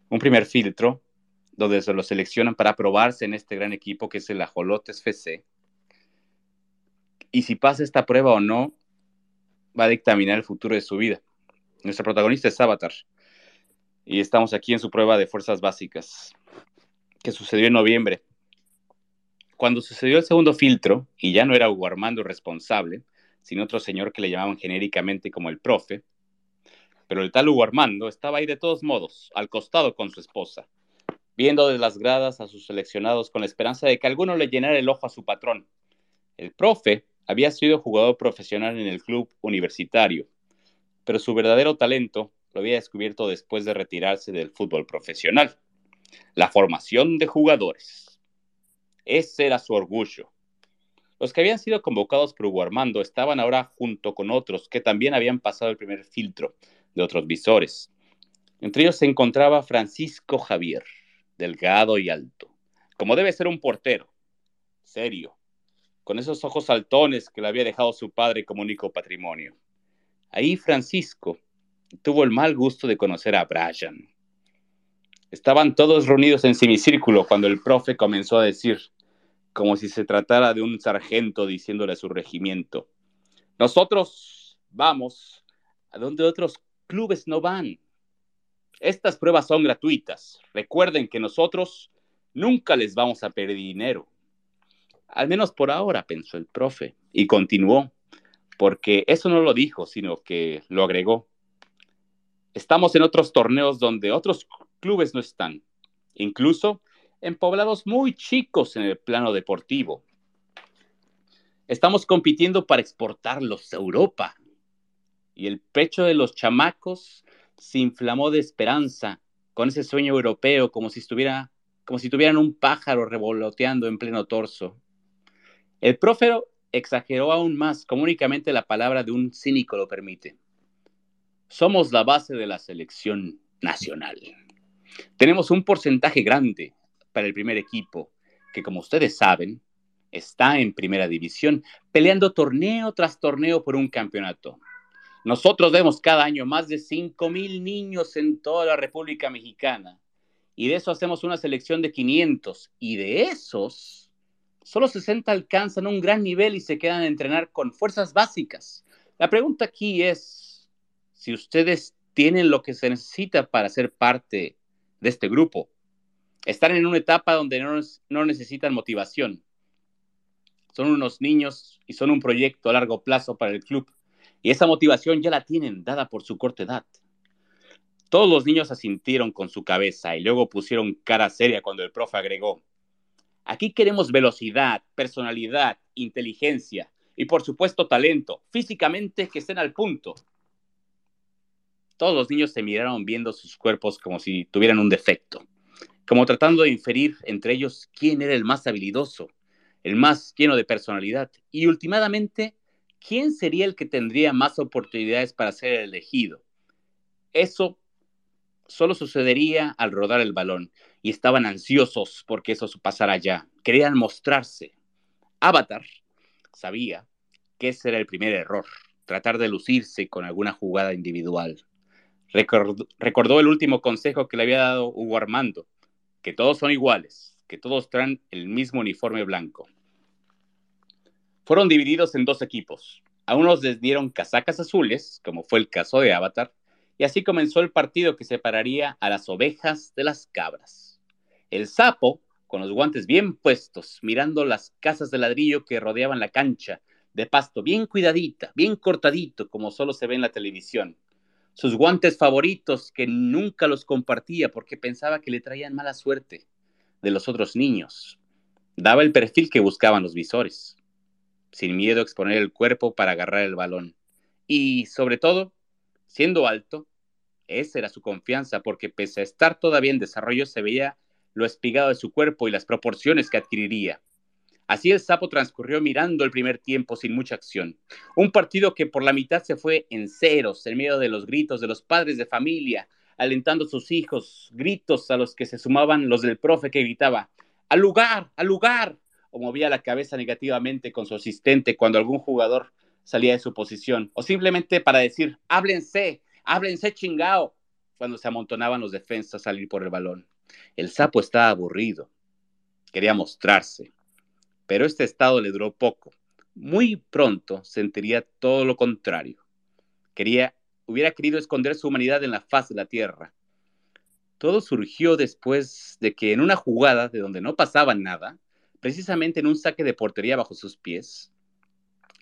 un primer filtro donde se lo seleccionan para probarse en este gran equipo que es el Ajolotes FC. Y si pasa esta prueba o no, va a dictaminar el futuro de su vida. Nuestra protagonista es Avatar. Y estamos aquí en su prueba de fuerzas básicas, que sucedió en noviembre. Cuando sucedió el segundo filtro, y ya no era Hugo Armando responsable, sino otro señor que le llamaban genéricamente como el profe, pero el tal Hugo Armando estaba ahí de todos modos, al costado con su esposa. viendo desde las gradas a sus seleccionados con la esperanza de que alguno le llenara el ojo a su patrón. El profe había sido jugador profesional en el club universitario, pero su verdadero talento lo había descubierto después de retirarse del fútbol profesional. La formación de jugadores. Ese era su orgullo. Los que habían sido convocados por Hugo Armando estaban ahora junto con otros que también habían pasado el primer filtro de otros visores. Entre ellos se encontraba Francisco Javier, delgado y alto, como debe ser un portero, serio, con esos ojos saltones que le había dejado su padre como único patrimonio. Ahí Francisco tuvo el mal gusto de conocer a Brian. Estaban todos reunidos en semicírculo cuando el profe comenzó a decir, como si se tratara de un sargento diciéndole a su regimiento, nosotros vamos a donde otros clubes no van. Estas pruebas son gratuitas. Recuerden que nosotros nunca les vamos a pedir dinero. Al menos por ahora, pensó el profe, y continuó, porque eso no lo dijo, sino que lo agregó. Estamos en otros torneos donde otros clubes no están, incluso en poblados muy chicos en el plano deportivo. Estamos compitiendo para exportarlos a Europa. Y el pecho de los chamacos se inflamó de esperanza con ese sueño europeo como si estuviera como si tuvieran un pájaro revoloteando en pleno torso. El prófero exageró aún más, como únicamente la palabra de un cínico lo permite. Somos la base de la selección nacional. Tenemos un porcentaje grande para el primer equipo, que como ustedes saben, está en primera división, peleando torneo tras torneo por un campeonato. Nosotros vemos cada año más de 5 mil niños en toda la República Mexicana y de eso hacemos una selección de 500 y de esos Solo 60 alcanzan un gran nivel y se quedan a entrenar con fuerzas básicas. La pregunta aquí es si ustedes tienen lo que se necesita para ser parte de este grupo. Están en una etapa donde no, no necesitan motivación. Son unos niños y son un proyecto a largo plazo para el club. Y esa motivación ya la tienen, dada por su corta edad. Todos los niños asintieron con su cabeza y luego pusieron cara seria cuando el profe agregó, Aquí queremos velocidad, personalidad, inteligencia y por supuesto talento, físicamente que estén al punto. Todos los niños se miraron viendo sus cuerpos como si tuvieran un defecto, como tratando de inferir entre ellos quién era el más habilidoso, el más lleno de personalidad y últimamente quién sería el que tendría más oportunidades para ser elegido. Eso solo sucedería al rodar el balón y estaban ansiosos porque eso pasara ya. Querían mostrarse. Avatar sabía que ese era el primer error, tratar de lucirse con alguna jugada individual. Recordó, el último consejo que le había dado Hugo Armando, que todos son iguales, que todos traen el mismo uniforme blanco. Fueron divididos en dos equipos. A unos les dieron casacas azules, como fue el caso de Avatar, y así comenzó el partido que separaría a las ovejas de las cabras. El sapo, con los guantes bien puestos, mirando las casas de ladrillo que rodeaban la cancha, de pasto bien cuidadita, bien cortadito, como solo se ve en la televisión. Sus guantes favoritos que nunca los compartía porque pensaba que le traían mala suerte de los otros niños. Daba el perfil que buscaban los visores, sin miedo a exponer el cuerpo para agarrar el balón. Y, sobre todo, siendo alto, esa era su confianza porque pese a estar todavía en desarrollo se veía lo espigado de su cuerpo y las proporciones que adquiriría. Así el sapo transcurrió mirando el primer tiempo sin mucha acción. Un partido que por la mitad se fue en ceros, en medio de los gritos de los padres de familia, alentando a sus hijos, gritos a los que se sumaban los del profe que gritaba, al lugar, al lugar, o movía la cabeza negativamente con su asistente cuando algún jugador salía de su posición, o simplemente para decir, háblense, háblense chingao, cuando se amontonaban los defensas a salir por el balón. El sapo estaba aburrido. Quería mostrarse. Pero este estado le duró poco. Muy pronto sentiría todo lo contrario. Quería, hubiera querido esconder su humanidad en la faz de la tierra. Todo surgió después de que en una jugada de donde no pasaba nada, precisamente en un saque de portería bajo sus pies,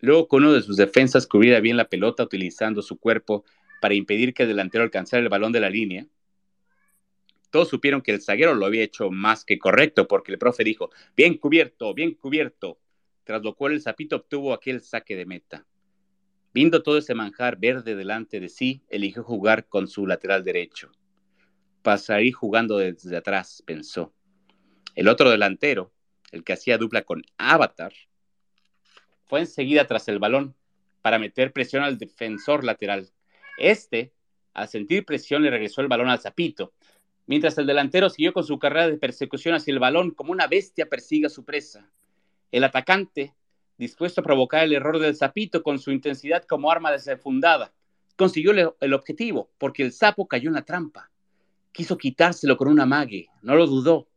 luego con uno de sus defensas cubriera bien la pelota utilizando su cuerpo para impedir que el delantero alcanzara el balón de la línea, Todos supieron que el zaguero lo había hecho más que correcto porque el profe dijo, bien cubierto, bien cubierto, tras lo cual el zapito obtuvo aquel saque de meta. Viendo todo ese manjar verde delante de sí, eligió jugar con su lateral derecho. Pasaría jugando desde atrás, pensó. El otro delantero, el que hacía dupla con Avatar, fue enseguida tras el balón para meter presión al defensor lateral. Este, al sentir presión, le regresó el balón al Zapito, mientras el delantero siguió con su carrera de persecución hacia el balón como una bestia persigue a su presa. El atacante, dispuesto a provocar el error del Zapito con su intensidad como arma desenfundada, consiguió el objetivo, porque el sapo cayó en la trampa. Quiso quitárselo con una mague, no lo dudó.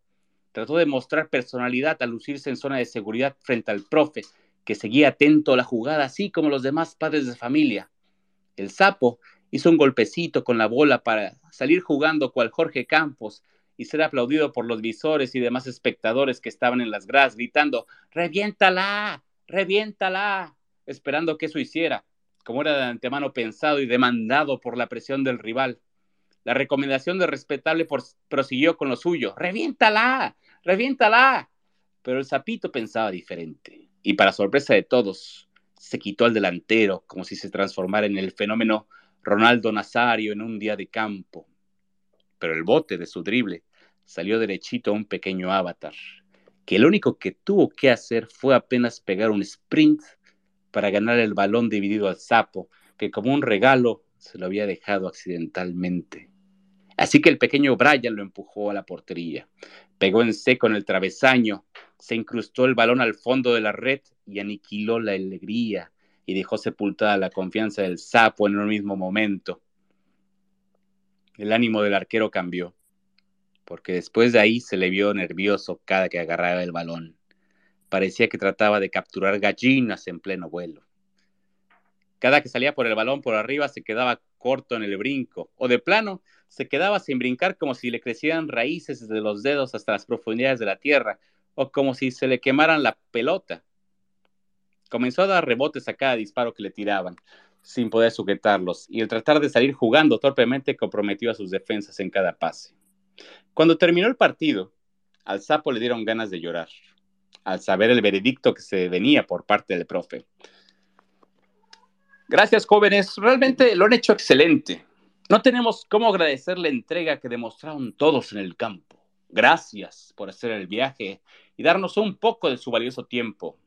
Trató de mostrar personalidad al lucirse en zona de seguridad frente al profe, que seguía atento a la jugada, así como los demás padres de familia. El sapo hizo un golpecito con la bola para salir jugando cual Jorge Campos y ser aplaudido por los visores y demás espectadores que estaban en las gradas gritando, reviéntala, reviéntala, esperando que eso hiciera, como era de antemano pensado y demandado por la presión del rival. La recomendación de respetable prosiguió con lo suyo, reviéntala, reviéntala. Pero el sapito pensaba diferente y para sorpresa de todos, se quitó al delantero como si se transformara en el fenómeno Ronaldo Nazario en un día de campo. Pero el bote de su drible salió derechito a un pequeño avatar, que lo único que tuvo que hacer fue apenas pegar un sprint para ganar el balón dividido al sapo, que como un regalo se lo había dejado accidentalmente. Así que el pequeño Brian lo empujó a la portería, pegó en seco en el travesaño, se incrustó el balón al fondo de la red y aniquiló la alegría y dejó sepultada la confianza del sapo en un mismo momento. El ánimo del arquero cambió, porque después de ahí se le vio nervioso cada que agarraba el balón. Parecía que trataba de capturar gallinas en pleno vuelo. Cada que salía por el balón por arriba se quedaba corto en el brinco, o de plano se quedaba sin brincar como si le crecieran raíces desde los dedos hasta las profundidades de la tierra, o como si se le quemaran la pelota. Comenzó a dar rebotes a cada disparo que le tiraban, sin poder sujetarlos, y el tratar de salir jugando torpemente comprometió a sus defensas en cada pase. Cuando terminó el partido, al sapo le dieron ganas de llorar, al saber el veredicto que se venía por parte del profe. Gracias, jóvenes. Realmente lo han hecho excelente. No tenemos cómo agradecer la entrega que demostraron todos en el campo. Gracias por hacer el viaje y darnos un poco de su valioso tiempo.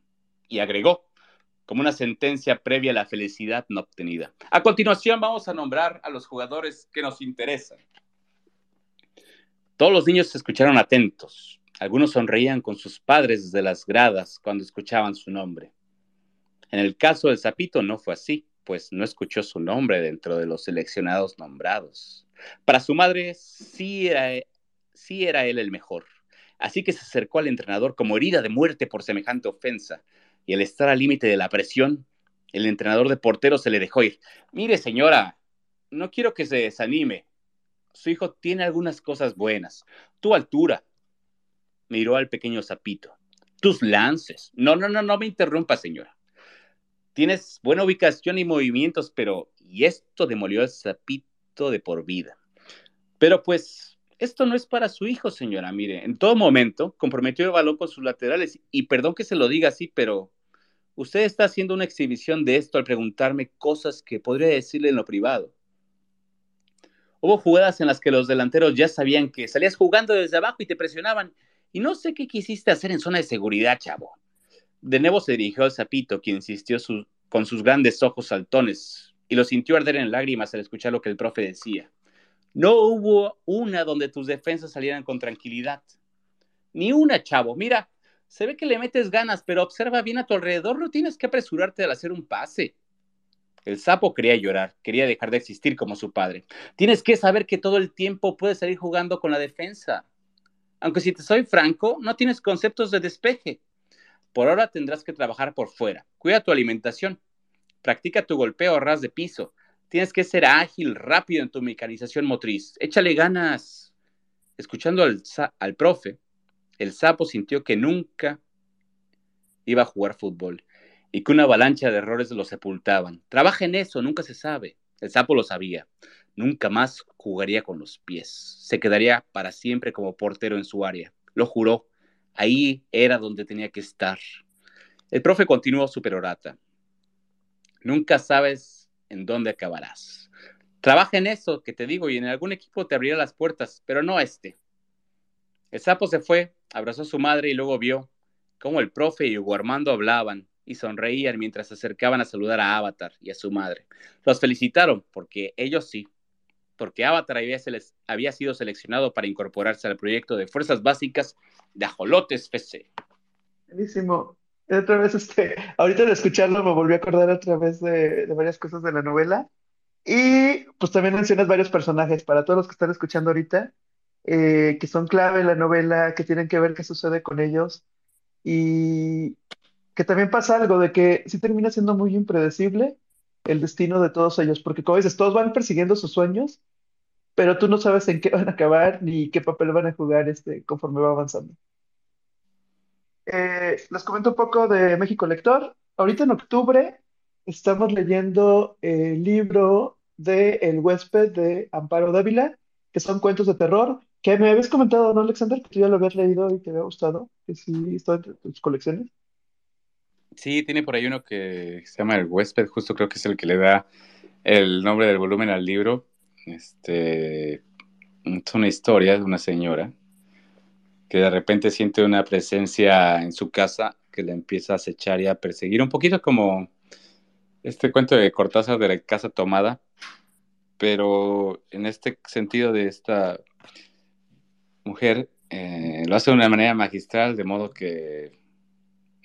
Y agregó, como una sentencia previa a la felicidad no obtenida. A continuación vamos a nombrar a los jugadores que nos interesan. Todos los niños se escucharon atentos. Algunos sonreían con sus padres desde las gradas cuando escuchaban su nombre. En el caso del Zapito no fue así, pues no escuchó su nombre dentro de los seleccionados nombrados. Para su madre sí era, sí era él el mejor. Así que se acercó al entrenador como herida de muerte por semejante ofensa y al estar al límite de la presión, el entrenador de portero se le dejó ir. Mire, señora, no quiero que se desanime. Su hijo tiene algunas cosas buenas. Tu altura. Miró al pequeño sapito. Tus lances. No, no, no, no me interrumpa, señora. Tienes buena ubicación y movimientos, pero... Y esto demolió al sapito de por vida. Pero pues, esto no es para su hijo, señora. Mire, en todo momento comprometió el balón con sus laterales. Y perdón que se lo diga así, pero Usted está haciendo una exhibición de esto al preguntarme cosas que podría decirle en lo privado. Hubo jugadas en las que los delanteros ya sabían que salías jugando desde abajo y te presionaban. Y no sé qué quisiste hacer en zona de seguridad, chavo. De nuevo se dirigió al sapito, quien insistió con sus grandes ojos saltones y lo sintió arder en lágrimas al escuchar lo que el profe decía. No hubo una donde tus defensas salieran con tranquilidad. Ni una, chavo. Mira, se ve que le metes ganas, pero observa bien a tu alrededor, no tienes que apresurarte al hacer un pase. El sapo quería llorar, quería dejar de existir como su padre. Tienes que saber que todo el tiempo puedes salir jugando con la defensa. Aunque si te soy franco, no tienes conceptos de despeje. Por ahora tendrás que trabajar por fuera. Cuida tu alimentación. Practica tu golpeo a ras de piso. Tienes que ser ágil, rápido en tu mecanización motriz. Échale ganas. Escuchando al, al profe, el sapo sintió que nunca iba a jugar fútbol y que una avalancha de errores lo sepultaban. Trabaja en eso, nunca se sabe. El sapo lo sabía. nunca más jugaría con los pies. Se quedaría para siempre como portero en su área. Lo juró. Ahí era donde tenía que estar. El profe continuó su perorata. Nunca sabes en dónde acabarás. Trabaja en eso que te digo y en algún equipo te abrirá las puertas, pero no este. El sapo se fue, abrazó a su madre y luego vio cómo el profe y Hugo Armando hablaban y sonreían mientras se acercaban a saludar a Avatar y a su madre. Los felicitaron porque ellos sí, porque Avatar había, había sido seleccionado para incorporarse al proyecto de Fuerzas Básicas de Ajolotes FC. Buenísimo. Otra vez, este, ahorita de escucharlo me volví a acordar otra vez de, de varias cosas de la novela. Y pues también mencionas varios personajes para todos los que están escuchando ahorita, eh, que son clave en la novela, que tienen que ver qué sucede con ellos. Y que también pasa algo de que sí termina siendo muy impredecible el destino de todos ellos, porque como dices, todos van persiguiendo sus sueños, pero tú no sabes en qué van a acabar ni qué papel van a jugar este, conforme va avanzando. Eh, les comento un poco de México Lector. Ahorita en octubre estamos leyendo el libro de El huésped de Amparo Dávila, que son cuentos de terror, que me habías comentado, ¿no, Alexander? Que tú ya lo habías leído y te había gustado, que sí está entre tus colecciones. Sí, tiene por ahí uno que se llama El huésped, justo creo que es el que le da el nombre del volumen al libro. Este, es una historia de una señora que de repente siente una presencia en su casa que le empieza a acechar y a perseguir, un poquito como este cuento de Cortázar de la casa tomada, pero en este sentido de esta mujer eh, lo hace de una manera magistral, de modo que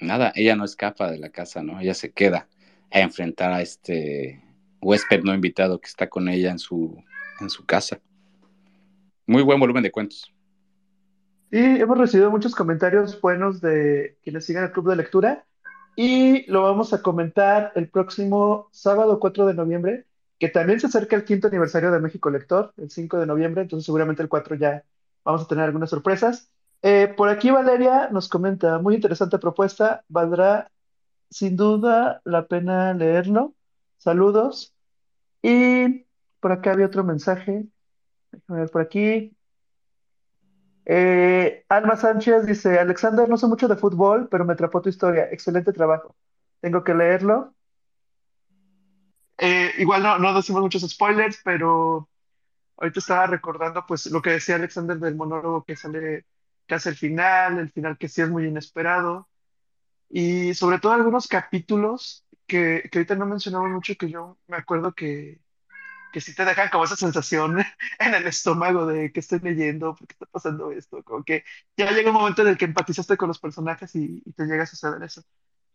nada, ella no escapa de la casa, ¿no? Ella se queda a enfrentar a este huésped no invitado que está con ella en su, en su casa. Muy buen volumen de cuentos. Sí, hemos recibido muchos comentarios buenos de quienes siguen el club de lectura y lo vamos a comentar el próximo sábado 4 de noviembre, que también se acerca el quinto aniversario de México Lector, el 5 de noviembre, entonces seguramente el 4 ya vamos a tener algunas sorpresas. Eh, por aquí Valeria nos comenta, muy interesante propuesta, valdrá sin duda la pena leerlo. Saludos. Y por acá había otro mensaje. Déjame ver por aquí. Eh, Alma Sánchez dice, Alexander, no sé mucho de fútbol, pero me atrapó tu historia. Excelente trabajo. Tengo que leerlo. Eh, igual no, no decimos muchos spoilers, pero ahorita estaba recordando pues lo que decía Alexander del monólogo que sale casi el final, el final que sí es muy inesperado, y sobre todo algunos capítulos que, que ahorita no mencionamos mucho, que yo me acuerdo que, que sí te dejan como esa sensación en el estómago de que estoy leyendo, por qué está pasando esto, como que ya llega un momento en el que empatizaste con los personajes y, y te llega a suceder eso.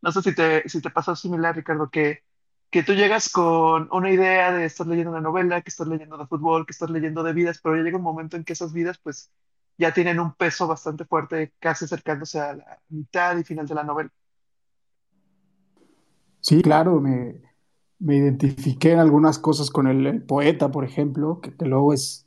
No sé si te, si te pasó similar, Ricardo, que, que tú llegas con una idea de estar leyendo una novela, que estás leyendo de fútbol, que estás leyendo de vidas, pero ya llega un momento en que esas vidas pues ya tienen un peso bastante fuerte, casi acercándose a la mitad y final de la novela. Sí, claro, me, me identifiqué en algunas cosas con el, poeta, por ejemplo, que, que, luego es,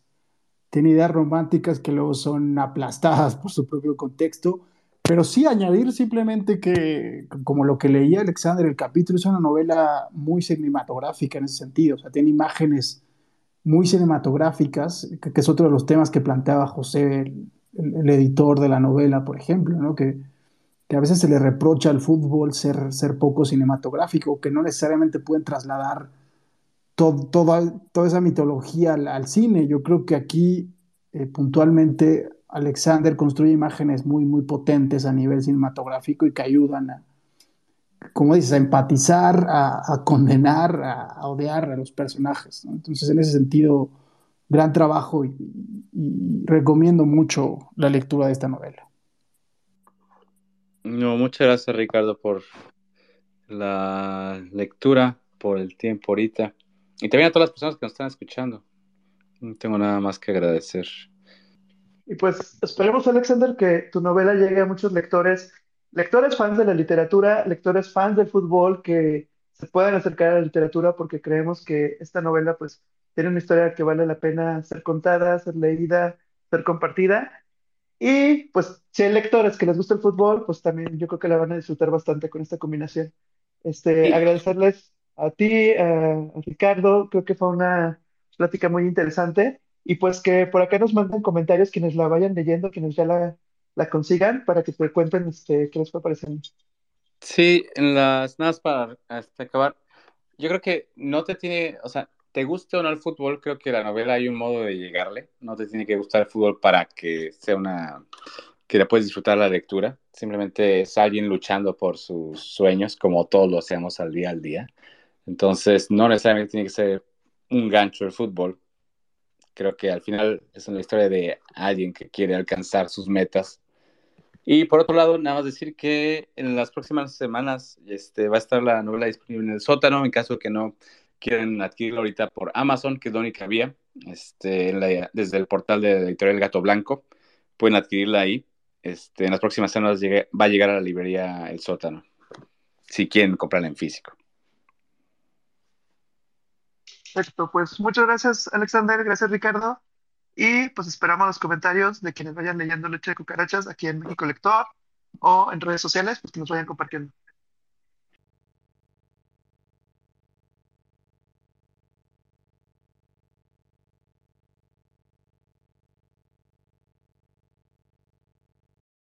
tiene ideas románticas que luego son aplastadas por su propio contexto, pero sí añadir simplemente que, como lo que leía Alexander, el capítulo es una novela muy cinematográfica en ese sentido, o sea, tiene imágenes muy cinematográficas, que, es otro de los temas que planteaba José, el, editor de la novela, por ejemplo, ¿no? que, que a veces se le reprocha al fútbol ser, ser poco cinematográfico, que no necesariamente pueden trasladar toda, toda esa mitología al, al, cine. Yo creo que aquí eh, puntualmente Alexander construye imágenes muy, muy potentes a nivel cinematográfico y que ayudan a, como dices, a empatizar, a, a condenar, a, a, odiar a los personajes. ¿no? Entonces, en ese sentido, gran trabajo y, y recomiendo mucho la lectura de esta novela. No, muchas gracias Ricardo por la lectura, por el tiempo ahorita. Y también a todas las personas que nos están escuchando. No tengo nada más que agradecer. Y pues esperemos, Alexander, que tu novela llegue a muchos lectores, lectores fans de la literatura, lectores fans del fútbol, que se puedan acercar a la literatura porque creemos que esta novela pues tiene una historia que vale la pena ser contada, ser leída, ser compartida y pues si hay lectores que les gusta el fútbol, pues también yo creo que la van a disfrutar bastante con esta combinación. Este, sí. Agradecerles a ti, a, a, Ricardo, creo que fue una plática muy interesante y pues que por acá nos manden comentarios quienes la vayan leyendo, quienes ya la, la consigan, para que te cuenten este, qué les fue pareciendo. Sí, en las nada para hasta acabar. Yo creo que no te tiene, o sea, te guste o no el fútbol, creo que la novela hay un modo de llegarle. No te tiene que gustar el fútbol para que sea una que la puedes disfrutar la lectura. Simplemente es alguien luchando por sus sueños, como todos lo hacemos al día al día. Entonces, no necesariamente tiene que ser un gancho el fútbol. Creo que al final es una historia de alguien que quiere alcanzar sus metas. Y por otro lado, nada más decir que en las próximas semanas este, va a estar la novela disponible en el sótano, en caso que no quieran adquirirla ahorita por Amazon, que es la única vía, este, desde el portal de la editorial Gato Blanco, pueden adquirirla ahí. Este, en las próximas semanas va a llegar a la librería El Sótano, si quieren comprarla en físico. Perfecto, pues muchas gracias Alexander, gracias Ricardo. Y pues esperamos los comentarios de quienes vayan leyendo Leche de Cucarachas aquí en México Lector o en redes sociales, pues que nos vayan compartiendo.